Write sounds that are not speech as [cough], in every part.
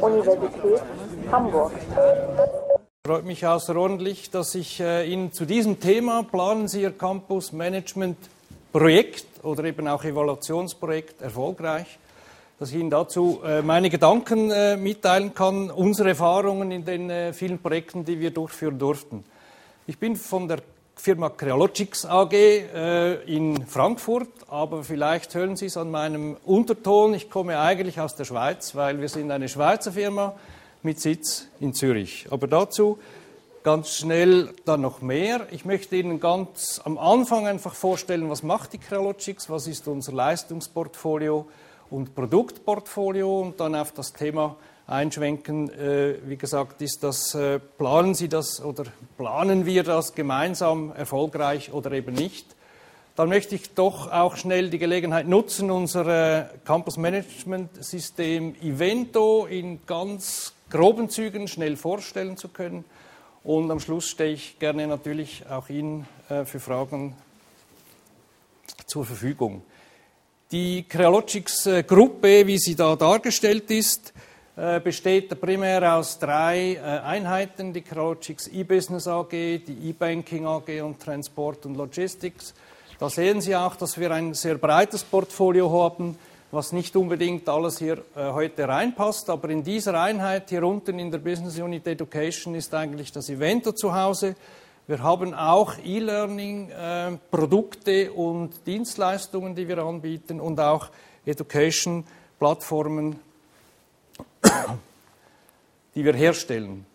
Universität Hamburg. Freut mich außerordentlich, dass ich äh, Ihnen zu diesem Thema Planen Sie Ihr Campus Management Projekt oder eben auch Evaluationsprojekt erfolgreich, dass ich Ihnen dazu äh, meine Gedanken äh, mitteilen kann, unsere Erfahrungen in den vielen Projekten, die wir durchführen durften. Ich bin von der Firma Crealogics AG äh, in Frankfurt, aber vielleicht hören Sie es an meinem Unterton. Ich komme eigentlich aus der Schweiz, weil wir sind eine Schweizer Firma mit Sitz in Zürich. Aber dazu ganz schnell dann noch mehr. Ich möchte Ihnen ganz am Anfang einfach vorstellen, was macht die Crealogics, was ist unser Leistungsportfolio und Produktportfolio und dann auf das Thema einschwenken. Äh, wie gesagt, ist das, äh, planen Sie das oder planen wir das gemeinsam erfolgreich oder eben nicht? Dann möchte ich doch auch schnell die Gelegenheit nutzen, unser äh, Campus Management System Evento in ganz groben Zügen schnell vorstellen zu können. Und am Schluss stehe ich gerne natürlich auch Ihnen für Fragen zur Verfügung. Die Crealogics Gruppe, wie sie da dargestellt ist, besteht primär aus drei äh, Einheiten, die Crowdchicks E-Business AG, die E-Banking AG und Transport und Logistics. Da sehen Sie auch, dass wir ein sehr breites Portfolio haben, was nicht unbedingt alles hier äh, heute reinpasst, aber in dieser Einheit hier unten in der Business Unit Education ist eigentlich das Evento zu Hause. Wir haben auch E-Learning-Produkte und Dienstleistungen, die wir anbieten und auch Education-Plattformen [coughs] die wir herstellen.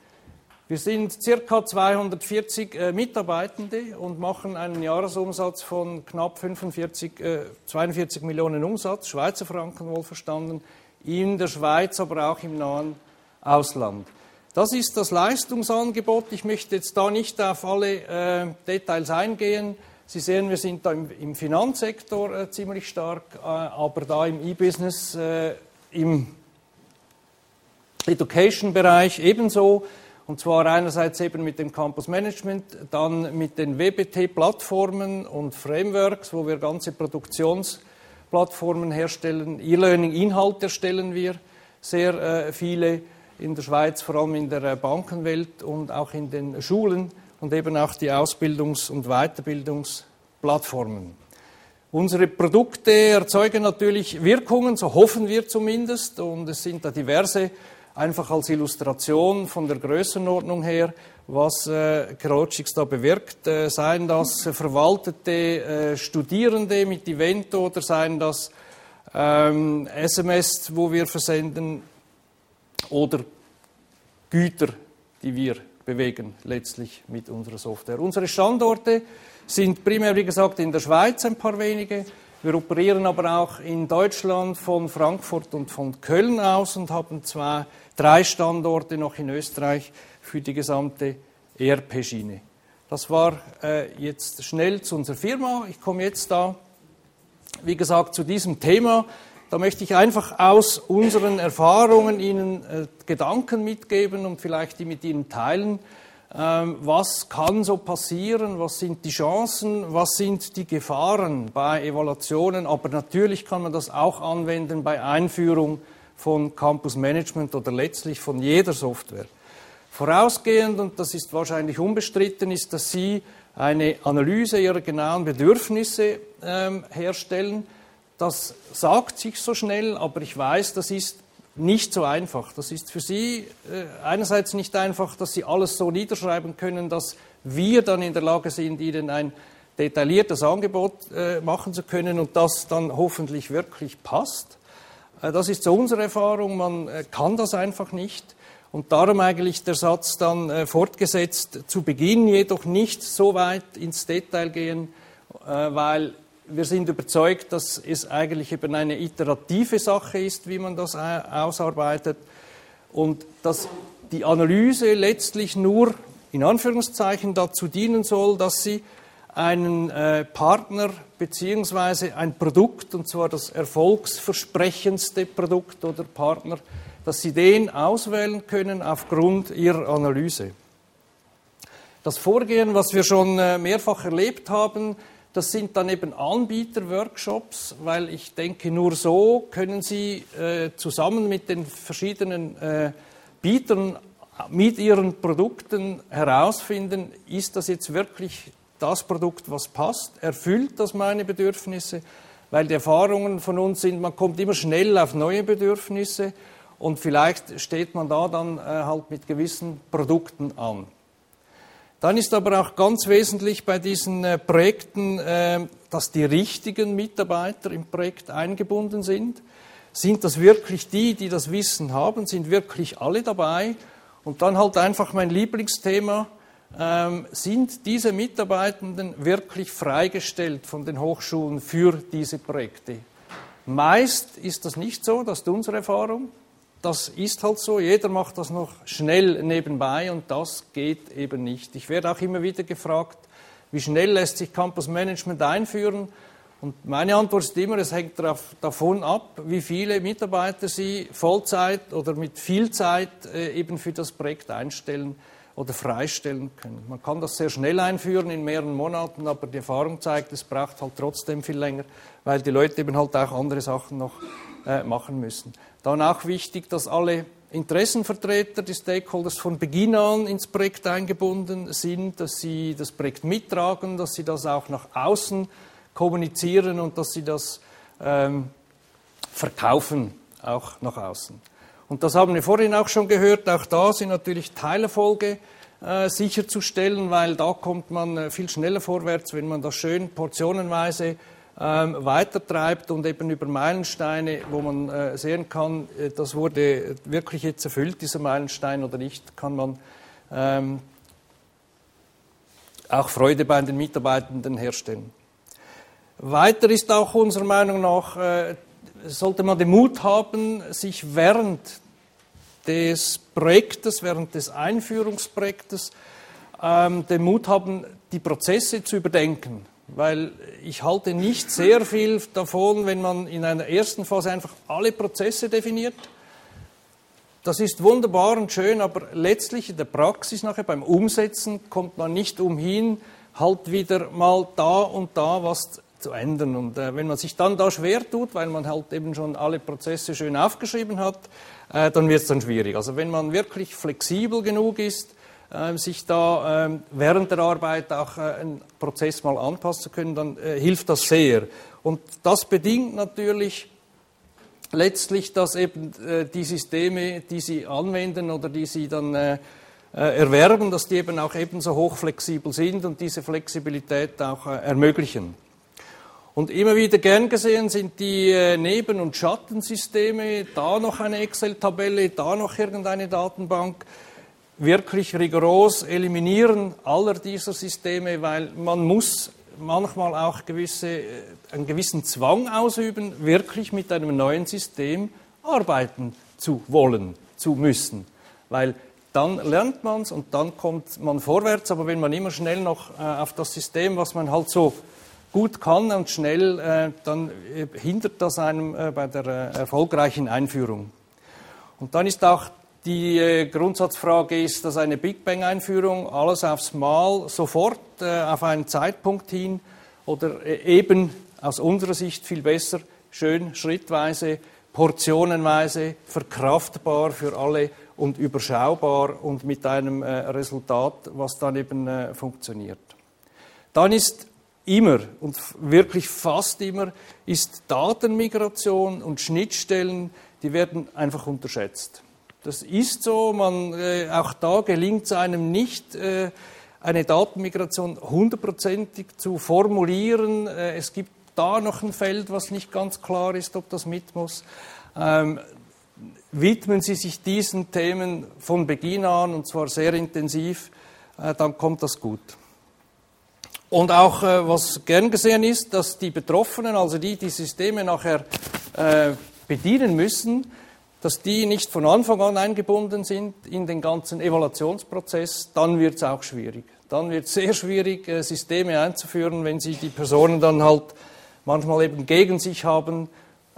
Wir sind ca. 240 äh, Mitarbeitende und machen einen Jahresumsatz von knapp 45, äh, 42 Millionen Umsatz, Schweizer Franken wohlverstanden, in der Schweiz, aber auch im nahen Ausland. Das ist das Leistungsangebot. Ich möchte jetzt da nicht auf alle äh, Details eingehen. Sie sehen, wir sind da im, im Finanzsektor äh, ziemlich stark, äh, aber da im E-Business, äh, im Education-Bereich ebenso. Und zwar einerseits eben mit dem Campus Management, dann mit den WBT-Plattformen und Frameworks, wo wir ganze Produktionsplattformen herstellen. E-Learning-Inhalte erstellen wir sehr äh, viele in der Schweiz, vor allem in der äh, Bankenwelt und auch in den Schulen und eben auch die Ausbildungs- und Weiterbildungsplattformen. Unsere Produkte erzeugen natürlich Wirkungen, so hoffen wir zumindest, und es sind da diverse einfach als Illustration von der Größenordnung her, was äh, Kerotschix da bewirkt. Äh, seien das verwaltete äh, Studierende mit Evento oder seien das ähm, SMS, wo wir versenden oder Güter, die wir bewegen letztlich mit unserer Software. Unsere Standorte sind primär, wie gesagt, in der Schweiz ein paar wenige. Wir operieren aber auch in Deutschland von Frankfurt und von Köln aus und haben zwei drei Standorte noch in Österreich für die gesamte ERP-Schiene. Das war äh, jetzt schnell zu unserer Firma. Ich komme jetzt da, wie gesagt, zu diesem Thema. Da möchte ich einfach aus unseren Erfahrungen Ihnen äh, Gedanken mitgeben und vielleicht die mit Ihnen teilen. Ähm, was kann so passieren? Was sind die Chancen? Was sind die Gefahren bei Evaluationen? Aber natürlich kann man das auch anwenden bei Einführung von Campus Management oder letztlich von jeder Software. Vorausgehend, und das ist wahrscheinlich unbestritten, ist, dass Sie eine Analyse Ihrer genauen Bedürfnisse ähm, herstellen. Das sagt sich so schnell, aber ich weiß, das ist nicht so einfach. Das ist für Sie äh, einerseits nicht einfach, dass Sie alles so niederschreiben können, dass wir dann in der Lage sind, Ihnen ein detailliertes Angebot äh, machen zu können und das dann hoffentlich wirklich passt. Äh, das ist so unsere Erfahrung, man kann das einfach nicht. Und darum eigentlich der Satz dann fortgesetzt, zu Beginn jedoch nicht so weit ins Detail gehen, weil wir sind überzeugt, dass es eigentlich eben eine iterative Sache ist, wie man das ausarbeitet und dass die Analyse letztlich nur in Anführungszeichen dazu dienen soll, dass sie einen äh, Partner beziehungsweise ein Produkt, und zwar das erfolgsversprechendste Produkt oder Partner, dass Sie den auswählen können aufgrund Ihrer Analyse. Das Vorgehen, was wir schon äh, mehrfach erlebt haben, Das sind dann eben Anbieter-Workshops, weil ich denke, nur so können Sie äh, zusammen mit den verschiedenen äh, Bietern mit ihren Produkten herausfinden, ist das jetzt wirklich das Produkt, was passt, erfüllt das meine Bedürfnisse, weil die Erfahrungen von uns sind, man kommt immer schnell auf neue Bedürfnisse und vielleicht steht man da dann äh, halt mit gewissen Produkten an. Dann ist aber auch ganz wesentlich bei diesen äh, Projekten, äh, dass die richtigen Mitarbeiter im Projekt eingebunden sind. Sind das wirklich die, die das Wissen haben? Sind wirklich alle dabei? Und dann halt einfach mein Lieblingsthema, ähm, sind diese Mitarbeitenden wirklich freigestellt von den Hochschulen für diese Projekte? Meist ist das nicht so, das ist unsere Erfahrung. Das ist halt so, jeder macht das noch schnell nebenbei und das geht eben nicht. Ich werde auch immer wieder gefragt, wie schnell lässt sich Campus Management einführen? Und meine Antwort ist immer, es hängt davon ab, wie viele Mitarbeiter Sie Vollzeit oder mit viel Zeit äh, eben für das Projekt einstellen oder freistellen können. Man kann das sehr schnell einführen in mehreren Monaten, aber die Erfahrung zeigt, es braucht halt trotzdem viel länger, weil die Leute eben halt auch andere Sachen noch äh, machen müssen. Dann auch wichtig, dass alle Interessenvertreter, die Stakeholders von Beginn an ins Projekt eingebunden sind, dass sie das Projekt mittragen, dass sie das auch nach außen kommunizieren und dass sie das ähm, verkaufen, auch nach außen. Und das haben wir vorhin auch schon gehört. Auch da sind natürlich Teilerfolge äh, sicherzustellen, weil da kommt man äh, viel schneller vorwärts, wenn man das schön portionenweise ähm, weitertreibt und eben über Meilensteine, wo man äh, sehen kann, äh, das wurde wirklich jetzt erfüllt, dieser Meilenstein oder nicht, kann man ähm, auch Freude bei den Mitarbeitenden herstellen. Weiter ist auch unserer Meinung nach, äh, sollte man den Mut haben, sich während des Projektes, während des Einführungsprojektes, ähm, den Mut haben, die Prozesse zu überdenken. Weil ich halte nicht sehr viel davon, wenn man in einer ersten Phase einfach alle Prozesse definiert. Das ist wunderbar und schön, aber letztlich in der Praxis nachher beim Umsetzen kommt man nicht umhin, halt wieder mal da und da was zu ändern. Und äh, wenn man sich dann da schwer tut, weil man halt eben schon alle Prozesse schön aufgeschrieben hat, äh, dann wird es dann schwierig. Also wenn man wirklich flexibel genug ist, sich da äh, während der Arbeit auch äh, einen Prozess mal anpassen zu können, dann äh, hilft das sehr. Und das bedingt natürlich letztlich, dass eben die Systeme, die Sie anwenden oder die Sie dann erwerben, dass die eben auch ebenso hochflexibel sind und diese Flexibilität auch ermöglichen. Und immer wieder gern gesehen sind die äh, Neben- und Schattensysteme, da noch eine Excel-Tabelle, da noch irgendeine Datenbank, wirklich rigoros eliminieren aller dieser Systeme, weil man muss manchmal auch gewisse, äh, einen gewissen Zwang ausüben, wirklich mit einem neuen System arbeiten zu wollen, zu müssen. Weil dann lernt man es und dann kommt man vorwärts, aber wenn man immer schnell noch äh, auf das System, was man halt so gut kann und schnell, äh, dann hindert das einem bei der erfolgreichen Einführung. Und dann ist auch die äh, Grundsatzfrage, ist das eine Big Bang-Einführung, alles aufs Mal, sofort äh, auf einen Zeitpunkt hin oder eben aus unserer Sicht viel besser, schön schrittweise, portionenweise, verkraftbar für alle und überschaubar und mit einem Resultat, was dann eben funktioniert. Dann ist immer und wirklich fast immer ist Datenmigration und Schnittstellen, die werden einfach unterschätzt. Das ist so, man, äh, auch da gelingt es einem nicht, äh, eine Datenmigration hundertprozentig zu formulieren. Äh, es gibt da noch ein Feld, was nicht ganz klar ist, ob das mit muss. Ähm, widmen Sie sich diesen Themen von Beginn an und zwar sehr intensiv, äh, dann kommt das gut. Und auch, äh, was gern gesehen ist, dass die Betroffenen, also die, die Systeme nachher äh, bedienen müssen, dass die nicht von Anfang an eingebunden sind in den ganzen Evaluationsprozess, dann wird es auch schwierig. Dann wird es sehr schwierig, äh, Systeme einzuführen, wenn sie die Personen dann halt manchmal eben gegen sich haben.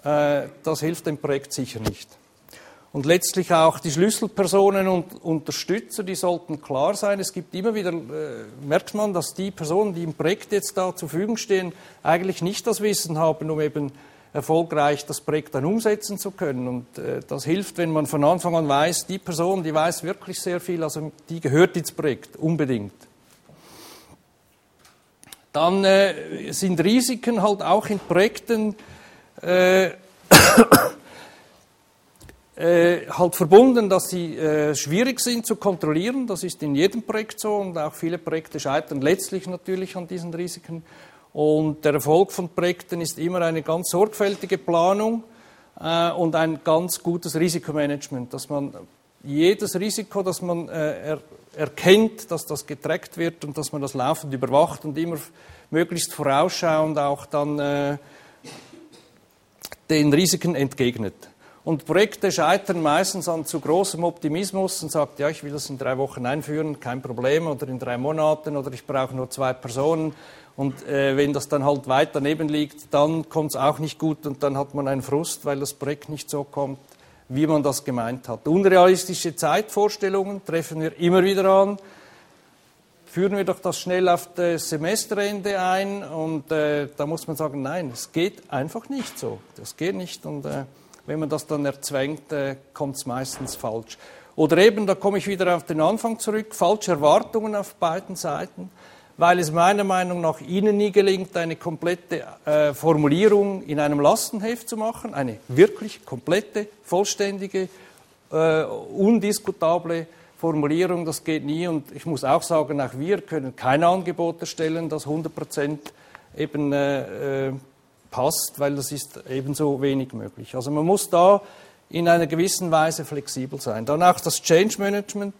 Äh, das hilft dem Projekt sicher nicht. Und letztlich auch die Schlüsselpersonen und Unterstützer, die sollten klar sein. Es gibt immer wieder, äh, merkt man, dass die Personen, die im Projekt jetzt da zur Verfügung stehen, eigentlich nicht das Wissen haben, um eben erfolgreich das Projekt dann umsetzen zu können. Und äh, das hilft, wenn man von Anfang an weiß, die Person, die weiß wirklich sehr viel, also die gehört ins Projekt, unbedingt. Dann äh, sind Risiken halt auch in Projekten äh, [coughs] äh, halt verbunden, dass sie äh, schwierig sind zu kontrollieren. Das ist in jedem Projekt so und auch viele Projekte scheitern letztlich natürlich an diesen Risiken. Und der Erfolg von Projekten ist immer eine ganz sorgfältige Planung äh, und ein ganz gutes Risikomanagement, dass man jedes Risiko, das man äh, er, erkennt, dass das getrackt wird und dass man das laufend überwacht und immer möglichst vorausschauend auch dann äh, den Risiken entgegnet. Und Projekte scheitern meistens an zu großem Optimismus und sagt, ja, ich will das in drei Wochen einführen, kein Problem, oder in drei Monaten, oder ich brauche nur zwei Personen. Und äh, wenn das dann halt weit daneben liegt, dann kommt es auch nicht gut und dann hat man einen Frust, weil das Projekt nicht so kommt, wie man das gemeint hat. Unrealistische Zeitvorstellungen treffen wir immer wieder an führen wir doch das schnell auf das Semesterende ein und äh, da muss man sagen, nein, es geht einfach nicht so. Das geht nicht und äh, wenn man das dann erzwängt, äh, kommt es meistens falsch. Oder eben, da komme ich wieder auf den Anfang zurück, falsche Erwartungen auf beiden Seiten, weil es meiner Meinung nach Ihnen nie gelingt, eine komplette äh, Formulierung in einem Lastenheft zu machen, eine wirklich komplette, vollständige, äh, undiskutable Formulierung, das geht nie. Und ich muss auch sagen, auch wir können keine Angebote stellen, das 100 Prozent eben äh, äh, passt, weil das ist ebenso wenig möglich. Also man muss da in einer gewissen Weise flexibel sein. Dann auch das Change Management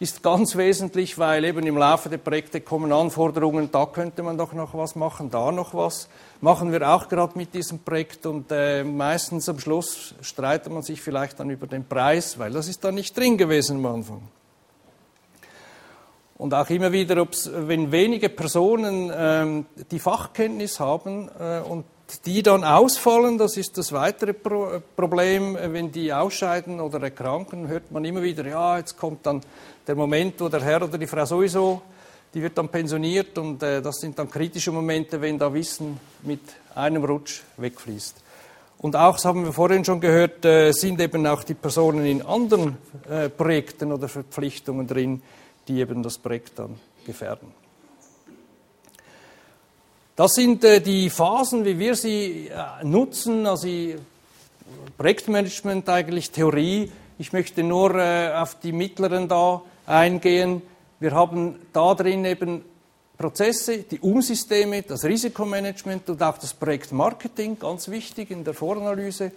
ist ganz wesentlich, weil eben im Laufe der Projekte kommen Anforderungen, da könnte man doch noch was machen, da noch was. Machen wir auch gerade mit diesem Projekt und äh, meistens am Schluss streitet man sich vielleicht dann über den Preis, weil das ist da nicht drin gewesen am Anfang. Und auch immer wieder, wenn wenige Personen ähm, die Fachkenntnis haben äh, und die dann ausfallen, das ist das weitere Pro Problem, wenn die ausscheiden oder erkranken, hört man immer wieder, ja, jetzt kommt dann der Moment, wo der Herr oder die Frau sowieso, die wird dann pensioniert und äh, das sind dann kritische Momente, wenn da Wissen mit einem Rutsch wegfließt. Und auch, das haben wir vorhin schon gehört, äh, sind eben auch die Personen in anderen äh, Projekten oder Verpflichtungen drin, die eben das Projekt dann gefährden. Das sind äh, die Phasen, wie wir sie äh, nutzen, also Projektmanagement eigentlich Theorie. Ich möchte nur äh, auf die mittleren da eingehen. Wir haben da drin eben Prozesse, die Umsysteme, das Risikomanagement und auch das Projektmarketing, ganz wichtig in der Voranalyse.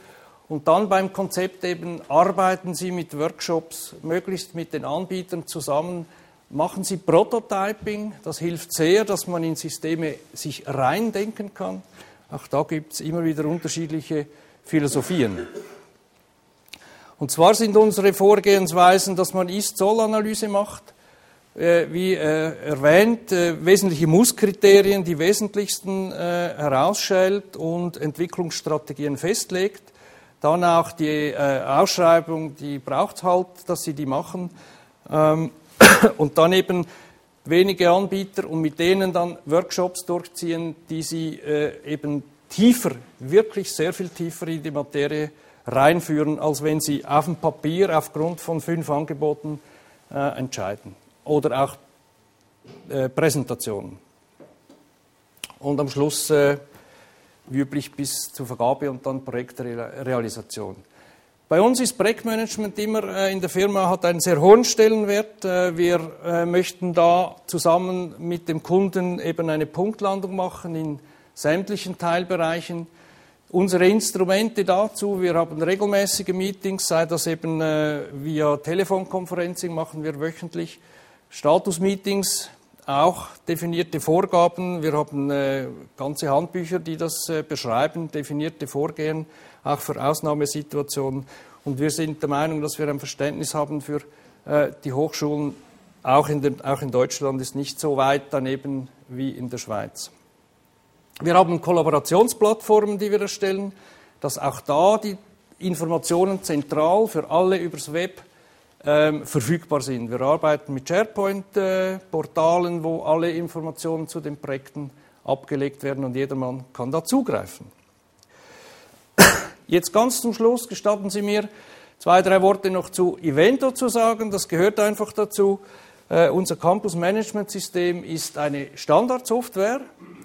Und dann beim Konzept eben arbeiten Sie mit Workshops, möglichst mit den Anbietern zusammen, Machen Sie Prototyping, das hilft sehr, dass man in Systeme sich reindenken kann. Auch da gibt es immer wieder unterschiedliche Philosophien. Und zwar sind unsere Vorgehensweisen, dass man Ist-Soll-Analyse macht, äh, wie äh, erwähnt, äh, wesentliche Musskriterien, die wesentlichsten äh, herausstellt und Entwicklungsstrategien festlegt. Dann auch die äh, Ausschreibung, die braucht halt, dass Sie die machen. Ähm, und dann eben wenige Anbieter und mit denen dann Workshops durchziehen, die sie äh, eben tiefer, wirklich sehr viel tiefer in die Materie reinführen, als wenn sie auf dem Papier aufgrund von fünf Angeboten äh, entscheiden. Oder auch äh, Präsentationen. Und am Schluss, äh, wie üblich, bis zur Vergabe und dann Projektrealisation. Bei uns ist Projektmanagement immer äh, in der Firma hat einen sehr hohen Stellenwert. Äh, wir äh, möchten da zusammen mit dem Kunden eben eine Punktlandung machen in sämtlichen Teilbereichen. Unsere Instrumente dazu, wir haben regelmäßige Meetings, sei das eben via Telefonkonferencing, machen wir wöchentlich Statusmeetings, auch definierte Vorgaben. Wir haben ganze Handbücher, die das beschreiben, definierte Vorgehen auch für Ausnahmesituationen. Und wir sind der Meinung, dass wir ein Verständnis haben für äh, die Hochschulen. Auch in, den, auch in Deutschland ist nicht so weit daneben wie in der Schweiz. Wir haben Kollaborationsplattformen, die wir erstellen, dass auch da die Informationen zentral für alle übers Web ähm, verfügbar sind. Wir arbeiten mit SharePoint-Portalen, äh, wo alle Informationen zu den Projekten abgelegt werden und jedermann kann da zugreifen. Jetzt ganz zum Schluss gestatten Sie mir, zwei, drei Worte noch zu Evento zu sagen. Das gehört einfach dazu. Äh, unser Campus Management System ist eine Standardsoftware.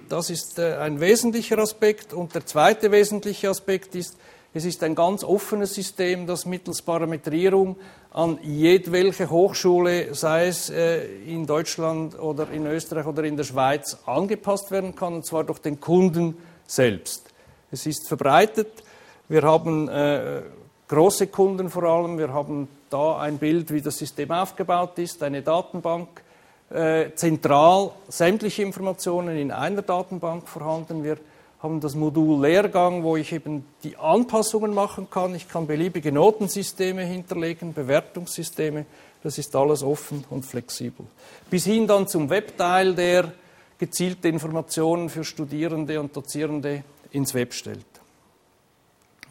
Das ist äh, ein wesentlicher Aspekt. Und der zweite wesentliche Aspekt ist, es ist ein ganz offenes System, das mittels Parametrierung an jedwelche Hochschule, sei es äh, in Deutschland oder in Österreich oder in der Schweiz, angepasst werden kann, und zwar durch den Kunden selbst. Es ist verbreitet. Wir haben äh, große Kunden vor allem. Wir haben da ein Bild, wie das System aufgebaut ist, eine Datenbank, äh, zentral sämtliche Informationen in einer Datenbank vorhanden. Wir haben das Modul Lehrgang, wo ich eben die Anpassungen machen kann. Ich kann beliebige Notensysteme hinterlegen, Bewertungssysteme. Das ist alles offen und flexibel. Bis hin dann zum Webteil, der gezielte Informationen für Studierende und Dozierende ins Web stellt.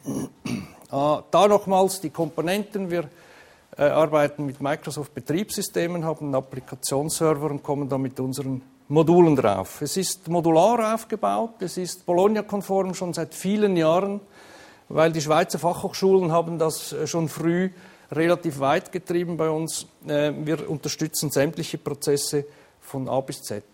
[clears throat] Ah, da nochmals die Komponenten. Wir äh, arbeiten mit Microsoft Betriebssystemen, haben einen Applikationsserver und kommen da mit unseren Modulen drauf. Es ist modular aufgebaut, es ist Bologna-konform schon seit vielen Jahren, weil die Schweizer Fachhochschulen haben das äh, schon früh relativ weit getrieben bei uns. Äh, wir unterstützen sämtliche Prozesse von A bis Z.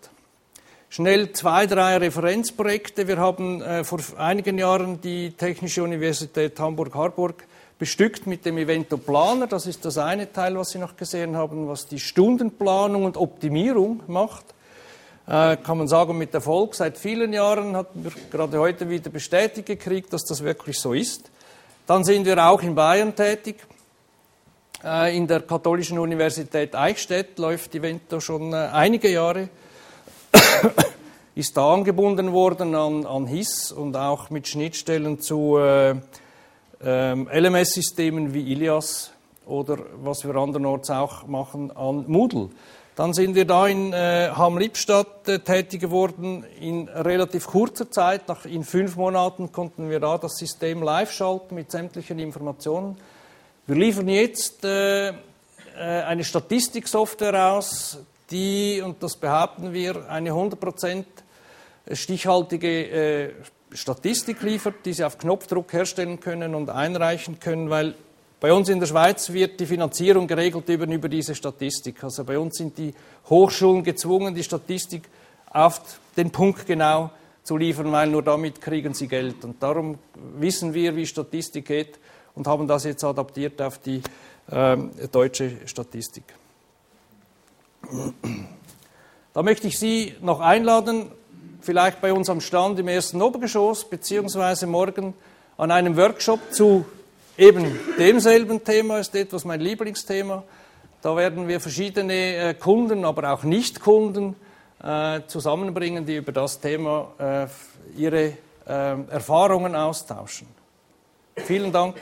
Schnell zwei, drei Referenzprojekte. Wir haben äh, vor einigen Jahren die Technische Universität Hamburg-Harburg bestückt mit dem Evento Planer. Das ist das eine Teil, was Sie noch gesehen haben, was die Stundenplanung und Optimierung macht kann man sagen, mit Erfolg. Seit vielen Jahren hatten wir gerade heute wieder bestätigt gekriegt, dass das wirklich so ist. Dann sind wir auch in Bayern tätig. Äh, in der Katholischen Universität Eichstätt läuft Evento schon äh, einige Jahre. [coughs] ist da angebunden worden an, an HIS und auch mit Schnittstellen zu äh, ähm, LMS-Systemen wie Ilias oder was wir andernorts auch machen an Moodle. Dann sind wir da in äh, Hamm-Lippstadt äh, tätig geworden. In relativ kurzer Zeit, nach, in fünf Monaten, konnten wir da das System live schalten mit sämtlichen Informationen. Wir liefern jetzt äh, äh, eine Statistiksoftware aus, die, und das behaupten wir, eine 100% stichhaltige äh, Statistik liefert, die Sie auf Knopfdruck herstellen können und einreichen können, weil bei uns in der Schweiz wird die Finanzierung geregelt über, über diese Statistik. Also bei uns sind die Hochschulen gezwungen, die Statistik auf den Punkt genau zu liefern, weil nur damit kriegen sie Geld. Und darum wissen wir, wie Statistik geht und haben das jetzt adaptiert auf die äh, deutsche Statistik. Da möchte ich Sie noch einladen, vielleicht bei uns am Stand im ersten Obergeschoss, beziehungsweise morgen an einem Workshop zu eben demselben Thema ist etwas mein Lieblingsthema. Da werden wir verschiedene äh, Kunden, aber auch Nicht-Kunden äh, zusammenbringen, die über das Thema äh, ihre Erfahrungen austauschen. Vielen Dank.